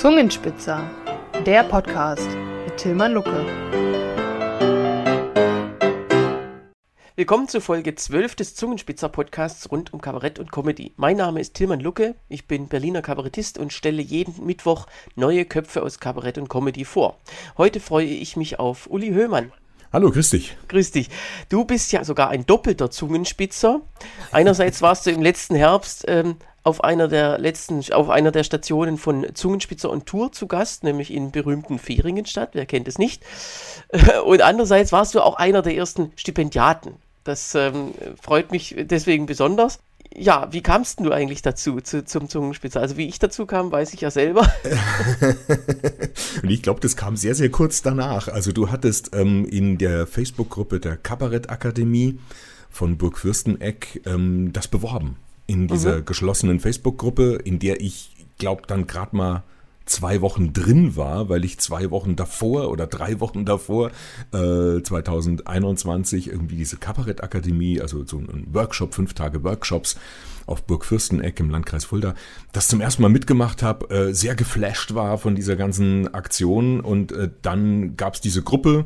Zungenspitzer, der Podcast mit Tilman Lucke. Willkommen zu Folge 12 des Zungenspitzer Podcasts rund um Kabarett und Comedy. Mein Name ist Tilman Lucke, ich bin Berliner Kabarettist und stelle jeden Mittwoch neue Köpfe aus Kabarett und Comedy vor. Heute freue ich mich auf Uli Höhmann. Hallo, grüß dich. Grüß dich. Du bist ja sogar ein doppelter Zungenspitzer. Einerseits warst du im letzten Herbst ähm, auf einer der letzten, auf einer der Stationen von Zungenspitzer und Tour zu Gast, nämlich in berühmten Fehringenstadt, wer kennt es nicht. Und andererseits warst du auch einer der ersten Stipendiaten. Das ähm, freut mich deswegen besonders ja, wie kamst du eigentlich dazu, zu, zum Zungenspitzer? Also wie ich dazu kam, weiß ich ja selber. Und ich glaube, das kam sehr, sehr kurz danach. Also du hattest ähm, in der Facebook-Gruppe der Kabarettakademie von Burg Fürsteneck ähm, das beworben. In dieser mhm. geschlossenen Facebook-Gruppe, in der ich glaube dann gerade mal zwei Wochen drin war, weil ich zwei Wochen davor oder drei Wochen davor, äh, 2021, irgendwie diese Kabarettakademie, also so ein Workshop, fünf Tage Workshops auf Burg Fürsteneck im Landkreis Fulda, das zum ersten Mal mitgemacht habe, äh, sehr geflasht war von dieser ganzen Aktion und äh, dann gab es diese Gruppe,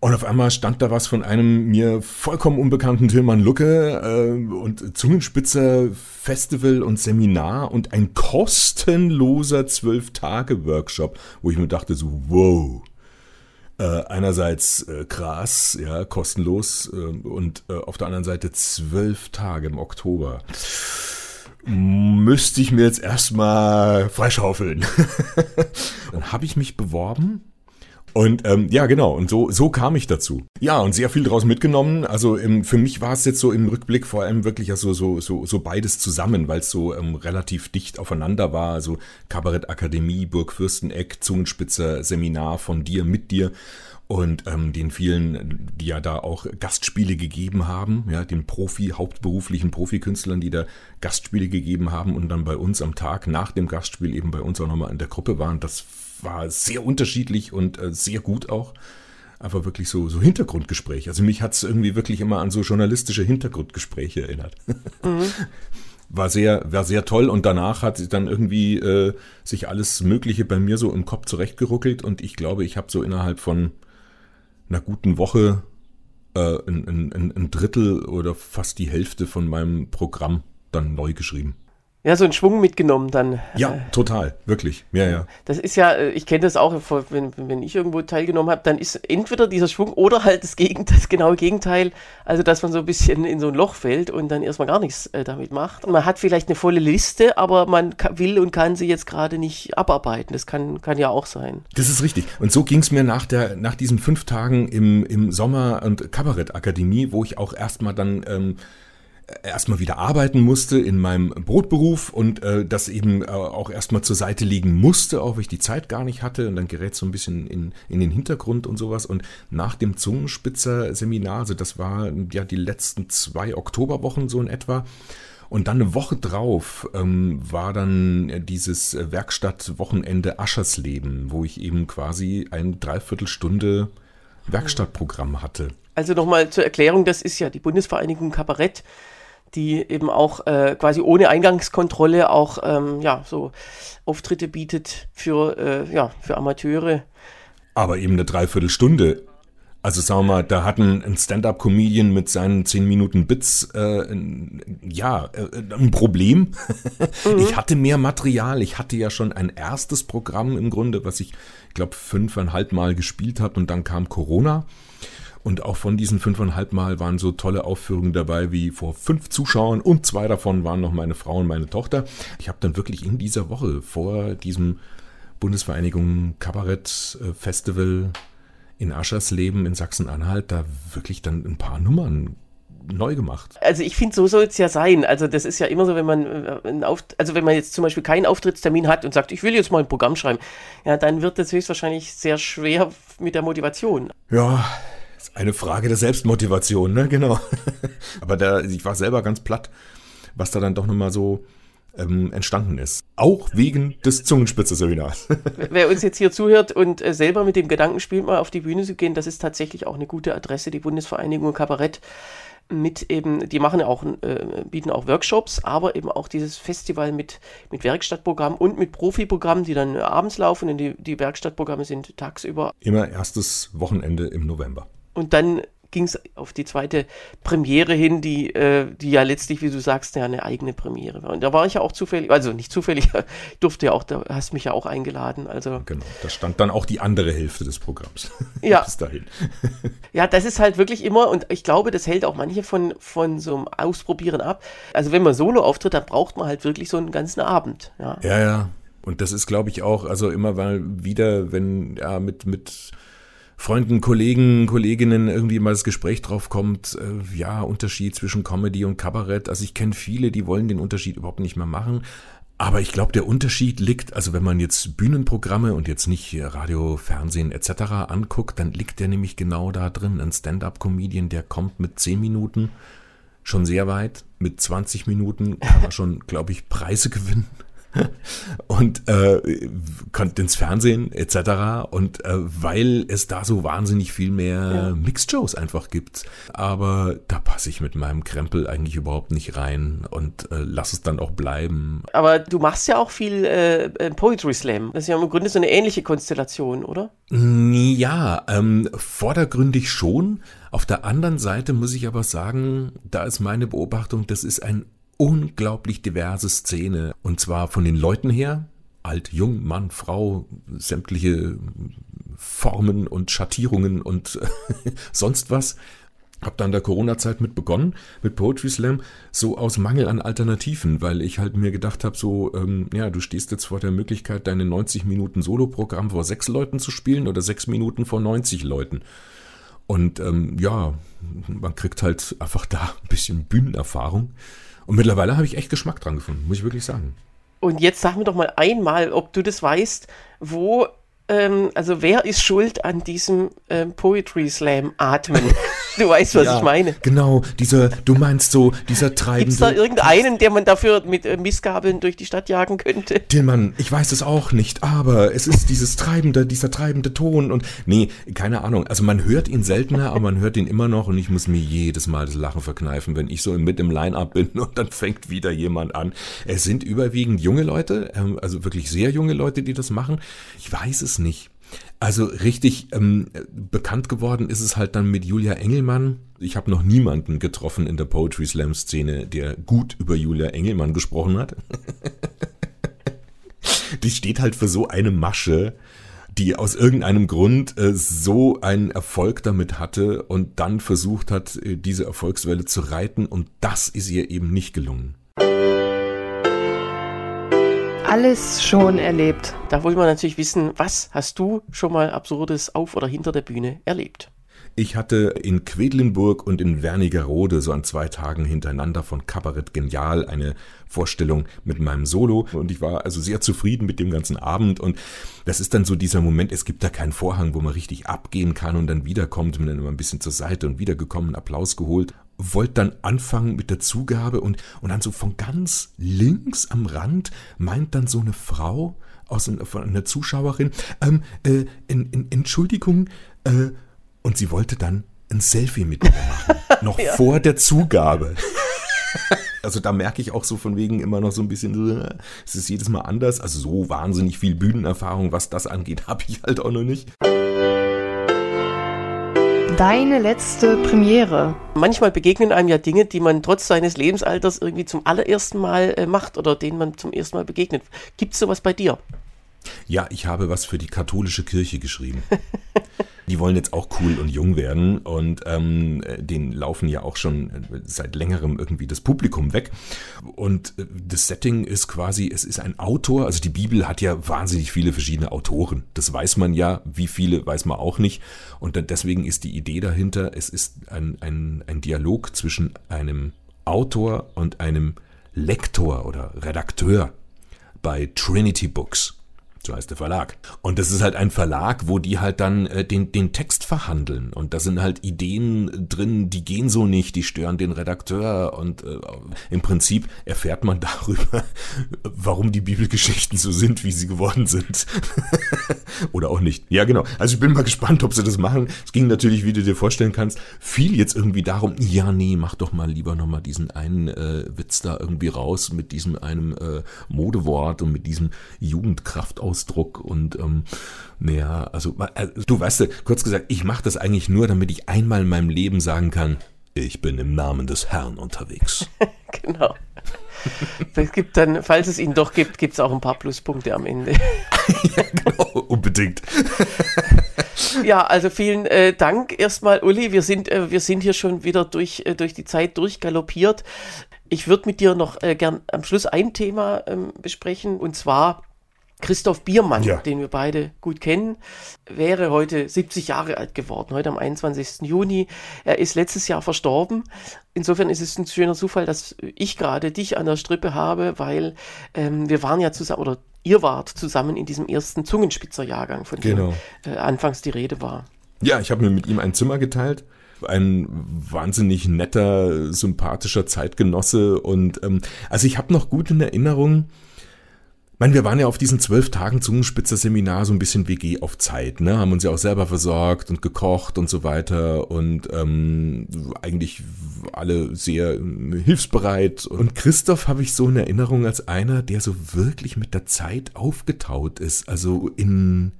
und auf einmal stand da was von einem mir vollkommen unbekannten Tilman Lucke äh, und Zungenspitzer Festival und Seminar und ein kostenloser Zwölf-Tage-Workshop, wo ich mir dachte so, wow. Äh, einerseits äh, krass, ja, kostenlos äh, und äh, auf der anderen Seite zwölf Tage im Oktober müsste ich mir jetzt erstmal freischaufeln. Dann habe ich mich beworben und ähm, ja, genau, und so, so kam ich dazu. Ja, und sehr viel daraus mitgenommen. Also im, für mich war es jetzt so im Rückblick vor allem wirklich also so, so, so beides zusammen, weil es so ähm, relativ dicht aufeinander war. Also Kabarettakademie, Burg Fürsteneck, Zungenspitzer, Seminar von dir, mit dir und ähm, den vielen, die ja da auch Gastspiele gegeben haben, ja, den Profi, hauptberuflichen Profikünstlern, die da Gastspiele gegeben haben und dann bei uns am Tag nach dem Gastspiel eben bei uns auch nochmal in der Gruppe waren. Das war sehr unterschiedlich und äh, sehr gut auch. Einfach wirklich so, so Hintergrundgespräche. Also mich hat es irgendwie wirklich immer an so journalistische Hintergrundgespräche erinnert. Mhm. War sehr, war sehr toll und danach hat dann irgendwie äh, sich alles Mögliche bei mir so im Kopf zurechtgeruckelt und ich glaube, ich habe so innerhalb von einer guten Woche äh, ein, ein, ein Drittel oder fast die Hälfte von meinem Programm dann neu geschrieben ja, so einen Schwung mitgenommen dann. Ja, äh, total, wirklich. Ja, ja. Das ist ja, äh, ich kenne das auch, wenn, wenn ich irgendwo teilgenommen habe, dann ist entweder dieser Schwung oder halt das, Gegend, das genaue Gegenteil, also dass man so ein bisschen in so ein Loch fällt und dann erstmal gar nichts äh, damit macht. Man hat vielleicht eine volle Liste, aber man will und kann sie jetzt gerade nicht abarbeiten. Das kann, kann ja auch sein. Das ist richtig. Und so ging es mir nach, der, nach diesen fünf Tagen im, im Sommer- und Kabarettakademie, wo ich auch erstmal dann... Ähm, erstmal wieder arbeiten musste in meinem Brotberuf und äh, das eben äh, auch erstmal zur Seite liegen musste, auch weil ich die Zeit gar nicht hatte. Und dann gerät so ein bisschen in, in den Hintergrund und sowas. Und nach dem Zungenspitzer-Seminar, also das war ja die letzten zwei Oktoberwochen so in etwa, und dann eine Woche drauf ähm, war dann dieses Werkstattwochenende Aschersleben, wo ich eben quasi eine Dreiviertelstunde Werkstattprogramm hatte. Also nochmal zur Erklärung, das ist ja die Bundesvereinigung Kabarett die eben auch äh, quasi ohne Eingangskontrolle auch ähm, ja, so Auftritte bietet für, äh, ja, für Amateure. Aber eben eine Dreiviertelstunde. Also sagen wir mal, da hat ein, Stand-up-Comedian mit seinen 10 Minuten Bits äh, ja äh, ein Problem. Mhm. Ich hatte mehr Material. Ich hatte ja schon ein erstes Programm im Grunde, was ich, glaube fünfeinhalb Mal gespielt habe und dann kam Corona. Und auch von diesen fünfeinhalb Mal waren so tolle Aufführungen dabei wie vor fünf Zuschauern und zwei davon waren noch meine Frau und meine Tochter. Ich habe dann wirklich in dieser Woche vor diesem Bundesvereinigung Kabarett Festival in Aschersleben in Sachsen-Anhalt da wirklich dann ein paar Nummern neu gemacht. Also ich finde, so soll es ja sein. Also das ist ja immer so, wenn man äh, also wenn man jetzt zum Beispiel keinen Auftrittstermin hat und sagt, ich will jetzt mal ein Programm schreiben, ja, dann wird das höchstwahrscheinlich sehr schwer mit der Motivation. Ja, ist eine Frage der Selbstmotivation, ne? Genau. Aber da, ich war selber ganz platt, was da dann doch nochmal so ähm, entstanden ist. Auch wegen des Zungenspitze-Seminars. Wer uns jetzt hier zuhört und äh, selber mit dem Gedanken spielt, mal auf die Bühne zu gehen, das ist tatsächlich auch eine gute Adresse, die Bundesvereinigung Kabarett. mit eben, die machen auch, äh, bieten auch Workshops, aber eben auch dieses Festival mit, mit Werkstattprogramm und mit Profiprogramm, die dann abends laufen und die, die Werkstattprogramme sind tagsüber. Immer erstes Wochenende im November. Und dann ging es auf die zweite Premiere hin, die, äh, die ja letztlich, wie du sagst, ja eine eigene Premiere war. Und da war ich ja auch zufällig, also nicht zufällig, durfte ja auch, da hast mich ja auch eingeladen. Also genau, da stand dann auch die andere Hälfte des Programms. Ja. Bis dahin. ja, das ist halt wirklich immer, und ich glaube, das hält auch manche von, von so einem Ausprobieren ab. Also wenn man solo auftritt, dann braucht man halt wirklich so einen ganzen Abend. Ja, ja. ja. Und das ist, glaube ich, auch, also immer mal wieder, wenn, ja, mit, mit Freunden, Kollegen, Kolleginnen irgendwie mal das Gespräch drauf kommt, äh, ja, Unterschied zwischen Comedy und Kabarett. Also ich kenne viele, die wollen den Unterschied überhaupt nicht mehr machen. Aber ich glaube, der Unterschied liegt, also wenn man jetzt Bühnenprogramme und jetzt nicht Radio, Fernsehen etc. anguckt, dann liegt der nämlich genau da drin. Ein Stand-up-Comedian, der kommt mit 10 Minuten schon sehr weit. Mit 20 Minuten kann er schon, glaube ich, Preise gewinnen. und äh, kommt ins Fernsehen etc. Und äh, weil es da so wahnsinnig viel mehr ja. Mixed-Shows einfach gibt. Aber da passe ich mit meinem Krempel eigentlich überhaupt nicht rein und äh, lass es dann auch bleiben. Aber du machst ja auch viel äh, äh Poetry Slam. Das ist ja im Grunde so eine ähnliche Konstellation, oder? Ja, ähm, vordergründig schon. Auf der anderen Seite muss ich aber sagen, da ist meine Beobachtung, das ist ein unglaublich diverse Szene. Und zwar von den Leuten her, alt, jung, Mann, Frau, sämtliche Formen und Schattierungen und sonst was. Hab dann der Corona-Zeit mit begonnen, mit Poetry Slam, so aus Mangel an Alternativen, weil ich halt mir gedacht habe, so, ähm, ja, du stehst jetzt vor der Möglichkeit, deine 90 Minuten Solo-Programm vor sechs Leuten zu spielen oder sechs Minuten vor 90 Leuten. Und ähm, ja, man kriegt halt einfach da ein bisschen Bühnenerfahrung. Und mittlerweile habe ich echt Geschmack dran gefunden, muss ich wirklich sagen. Und jetzt sag mir doch mal einmal, ob du das weißt, wo, ähm, also wer ist schuld an diesem ähm, Poetry Slam Atmen? Du weißt, was ja, ich meine. Genau, dieser, du meinst so, dieser treibende. Gibt es da irgendeinen, der man dafür mit äh, Missgabeln durch die Stadt jagen könnte? Tillmann, ich weiß es auch nicht, aber es ist dieses treibende, dieser treibende Ton und, nee, keine Ahnung. Also man hört ihn seltener, aber man hört ihn immer noch und ich muss mir jedes Mal das Lachen verkneifen, wenn ich so mit im Line-Up bin und dann fängt wieder jemand an. Es sind überwiegend junge Leute, ähm, also wirklich sehr junge Leute, die das machen. Ich weiß es nicht. Also richtig ähm, bekannt geworden ist es halt dann mit Julia Engelmann. Ich habe noch niemanden getroffen in der Poetry Slam Szene, der gut über Julia Engelmann gesprochen hat. die steht halt für so eine Masche, die aus irgendeinem Grund äh, so einen Erfolg damit hatte und dann versucht hat, äh, diese Erfolgswelle zu reiten und das ist ihr eben nicht gelungen alles schon erlebt. Da wollen wir natürlich wissen, was hast du schon mal Absurdes auf oder hinter der Bühne erlebt? Ich hatte in Quedlinburg und in Wernigerode so an zwei Tagen hintereinander von Kabarett Genial eine Vorstellung mit meinem Solo und ich war also sehr zufrieden mit dem ganzen Abend und das ist dann so dieser Moment, es gibt da keinen Vorhang, wo man richtig abgehen kann und dann wiederkommt, man dann immer ein bisschen zur Seite und wiedergekommen, Applaus geholt wollte dann anfangen mit der Zugabe und, und dann so von ganz links am Rand meint dann so eine Frau aus von einer Zuschauerin, ähm, äh, in, in, Entschuldigung, äh, und sie wollte dann ein Selfie mit mir machen. noch ja. vor der Zugabe. Also da merke ich auch so von wegen immer noch so ein bisschen, es ist jedes Mal anders. Also so wahnsinnig viel Bühnenerfahrung, was das angeht, habe ich halt auch noch nicht. Deine letzte Premiere. Manchmal begegnen einem ja Dinge, die man trotz seines Lebensalters irgendwie zum allerersten Mal äh, macht oder denen man zum ersten Mal begegnet. Gibt es sowas bei dir? Ja, ich habe was für die katholische Kirche geschrieben. die wollen jetzt auch cool und jung werden und ähm, den laufen ja auch schon seit längerem irgendwie das Publikum weg. Und äh, das Setting ist quasi, es ist ein Autor, also die Bibel hat ja wahnsinnig viele verschiedene Autoren. Das weiß man ja, wie viele weiß man auch nicht. Und deswegen ist die Idee dahinter, es ist ein, ein, ein Dialog zwischen einem Autor und einem Lektor oder Redakteur bei Trinity Books. So heißt der Verlag. Und das ist halt ein Verlag, wo die halt dann äh, den, den Text verhandeln. Und da sind halt Ideen drin, die gehen so nicht, die stören den Redakteur. Und äh, im Prinzip erfährt man darüber, warum die Bibelgeschichten so sind, wie sie geworden sind. Oder auch nicht. Ja, genau. Also ich bin mal gespannt, ob sie das machen. Es ging natürlich, wie du dir vorstellen kannst, viel jetzt irgendwie darum, ja, nee, mach doch mal lieber nochmal diesen einen äh, Witz da irgendwie raus mit diesem einem äh, Modewort und mit diesem Jugendkraftausdruck und ähm, naja, also äh, du weißt, du, kurz gesagt, ich mache das eigentlich nur, damit ich einmal in meinem Leben sagen kann, ich bin im Namen des Herrn unterwegs. genau. Es gibt dann, falls es ihn doch gibt, gibt es auch ein paar Pluspunkte am Ende. ja, genau, unbedingt. ja, also vielen äh, Dank erstmal, Uli. Wir sind, äh, wir sind hier schon wieder durch, äh, durch die Zeit durchgaloppiert. Ich würde mit dir noch äh, gern am Schluss ein Thema ähm, besprechen und zwar Christoph Biermann, ja. den wir beide gut kennen, wäre heute 70 Jahre alt geworden, heute am 21. Juni. Er ist letztes Jahr verstorben. Insofern ist es ein schöner Zufall, dass ich gerade dich an der Strippe habe, weil ähm, wir waren ja zusammen, oder ihr wart zusammen in diesem ersten Zungenspitzerjahrgang, von genau. dem äh, anfangs die Rede war. Ja, ich habe mir mit ihm ein Zimmer geteilt ein wahnsinnig netter, sympathischer Zeitgenosse. Und ähm, also ich habe noch gut in Erinnerung, meine, wir waren ja auf diesen zwölf Tagen Zungenspitzer-Seminar so ein bisschen WG auf Zeit, ne? Haben uns ja auch selber versorgt und gekocht und so weiter und ähm, eigentlich alle sehr äh, hilfsbereit. Und Christoph habe ich so in Erinnerung als einer, der so wirklich mit der Zeit aufgetaut ist. Also in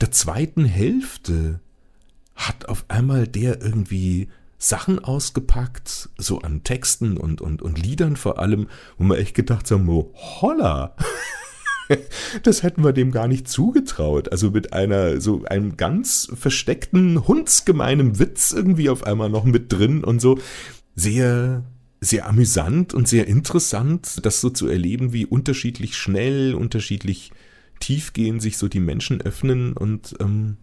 der zweiten Hälfte hat auf einmal der irgendwie Sachen ausgepackt, so an Texten und, und, und Liedern vor allem, wo man echt gedacht haben, oh, holla. das hätten wir dem gar nicht zugetraut. Also mit einer, so einem ganz versteckten, hundsgemeinem Witz irgendwie auf einmal noch mit drin und so. Sehr, sehr amüsant und sehr interessant, das so zu erleben, wie unterschiedlich schnell, unterschiedlich tiefgehend sich so die Menschen öffnen und ähm,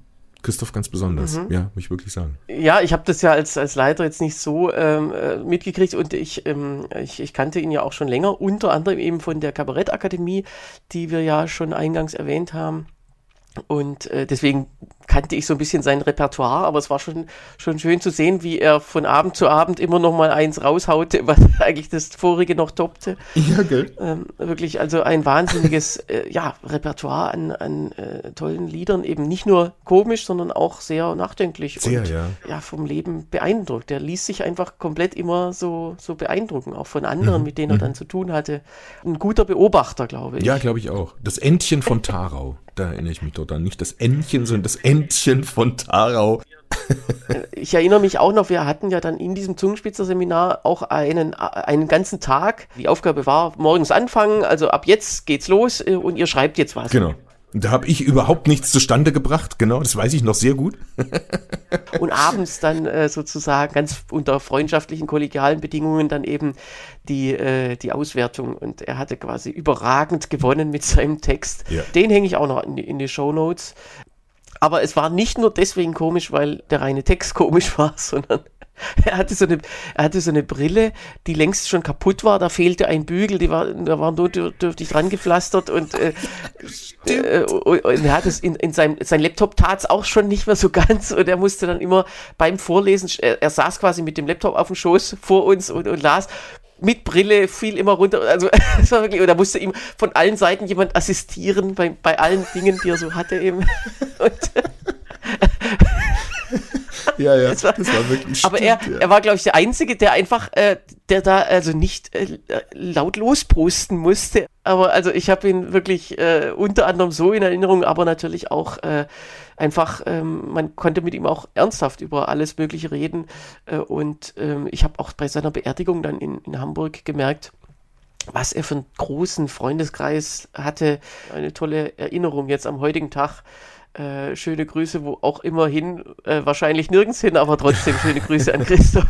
Christoph ganz besonders, mhm. ja, muss ich wirklich sagen. Ja, ich habe das ja als, als Leiter jetzt nicht so ähm, äh, mitgekriegt und ich, ähm, ich, ich kannte ihn ja auch schon länger, unter anderem eben von der Kabarettakademie, die wir ja schon eingangs erwähnt haben. Und äh, deswegen kannte ich so ein bisschen sein Repertoire, aber es war schon, schon schön zu sehen, wie er von Abend zu Abend immer noch mal eins raushaute, was eigentlich das vorige noch toppte. Ja, gell? Ähm, wirklich, also ein wahnsinniges äh, ja, Repertoire an, an äh, tollen Liedern, eben nicht nur komisch, sondern auch sehr nachdenklich sehr, und ja. ja. vom Leben beeindruckt. Der ließ sich einfach komplett immer so, so beeindrucken, auch von anderen, mhm. mit denen er mhm. dann zu tun hatte. Ein guter Beobachter, glaube ich. Ja, glaube ich auch. Das Entchen von Tarau. Da erinnere ich mich dort an. Nicht das Entchen, sondern das Entchen von Tarau. ich erinnere mich auch noch, wir hatten ja dann in diesem Zungenspitzer-Seminar auch einen, einen ganzen Tag. Die Aufgabe war, morgens anfangen, also ab jetzt geht's los äh, und ihr schreibt jetzt was. Genau. Da habe ich überhaupt nichts zustande gebracht, genau, das weiß ich noch sehr gut. und abends dann äh, sozusagen ganz unter freundschaftlichen, kollegialen Bedingungen dann eben die, äh, die Auswertung. Und er hatte quasi überragend gewonnen mit seinem Text. Ja. Den hänge ich auch noch in die, in die Show Notes. Aber es war nicht nur deswegen komisch, weil der reine Text komisch war, sondern er hatte, so eine, er hatte so eine Brille, die längst schon kaputt war. Da fehlte ein Bügel, die war, da war notdürftig dran gepflastert und, äh, äh, und, und, er hat es in, in seinem sein Laptop tat es auch schon nicht mehr so ganz und er musste dann immer beim Vorlesen, er, er saß quasi mit dem Laptop auf dem Schoß vor uns und, und las mit Brille fiel immer runter. Also es war wirklich, da musste ihm von allen Seiten jemand assistieren bei, bei allen Dingen, die er so hatte eben. Ja, ja, das war, das war wirklich Aber er, ja. er war, glaube ich, der Einzige, der einfach, äh, der da also nicht äh, laut losprosten musste. Aber also ich habe ihn wirklich äh, unter anderem so in Erinnerung, aber natürlich auch äh, einfach, ähm, man konnte mit ihm auch ernsthaft über alles Mögliche reden. Äh, und ähm, ich habe auch bei seiner Beerdigung dann in, in Hamburg gemerkt, was er für einen großen Freundeskreis hatte. Eine tolle Erinnerung jetzt am heutigen Tag äh, schöne Grüße, wo auch immerhin, äh, wahrscheinlich nirgends hin, aber trotzdem schöne Grüße an Christoph.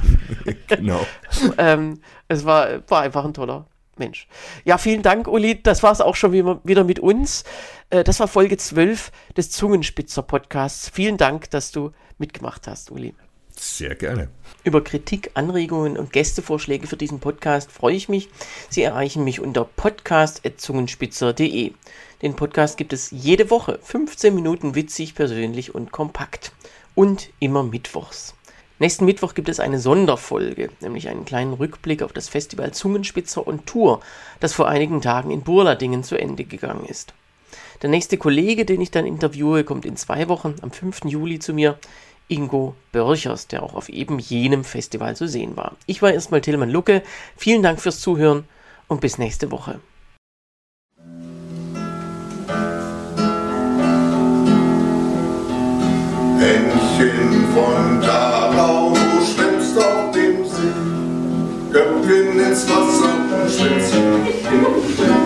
genau. ähm, es war, war einfach ein toller Mensch. Ja, vielen Dank, Uli. Das war es auch schon wieder mit uns. Äh, das war Folge 12 des Zungenspitzer-Podcasts. Vielen Dank, dass du mitgemacht hast, Uli. Sehr gerne. Über Kritik, Anregungen und Gästevorschläge für diesen Podcast freue ich mich. Sie erreichen mich unter podcast.zungenspitzer.de. Den Podcast gibt es jede Woche, 15 Minuten witzig, persönlich und kompakt. Und immer mittwochs. Nächsten Mittwoch gibt es eine Sonderfolge, nämlich einen kleinen Rückblick auf das Festival Zungenspitzer und Tour, das vor einigen Tagen in Burladingen zu Ende gegangen ist. Der nächste Kollege, den ich dann interviewe, kommt in zwei Wochen, am 5. Juli zu mir, Ingo Börchers, der auch auf eben jenem Festival zu sehen war. Ich war erstmal Tillmann Lucke, vielen Dank fürs Zuhören und bis nächste Woche. Männchen von bin ins Wasser und schwimmt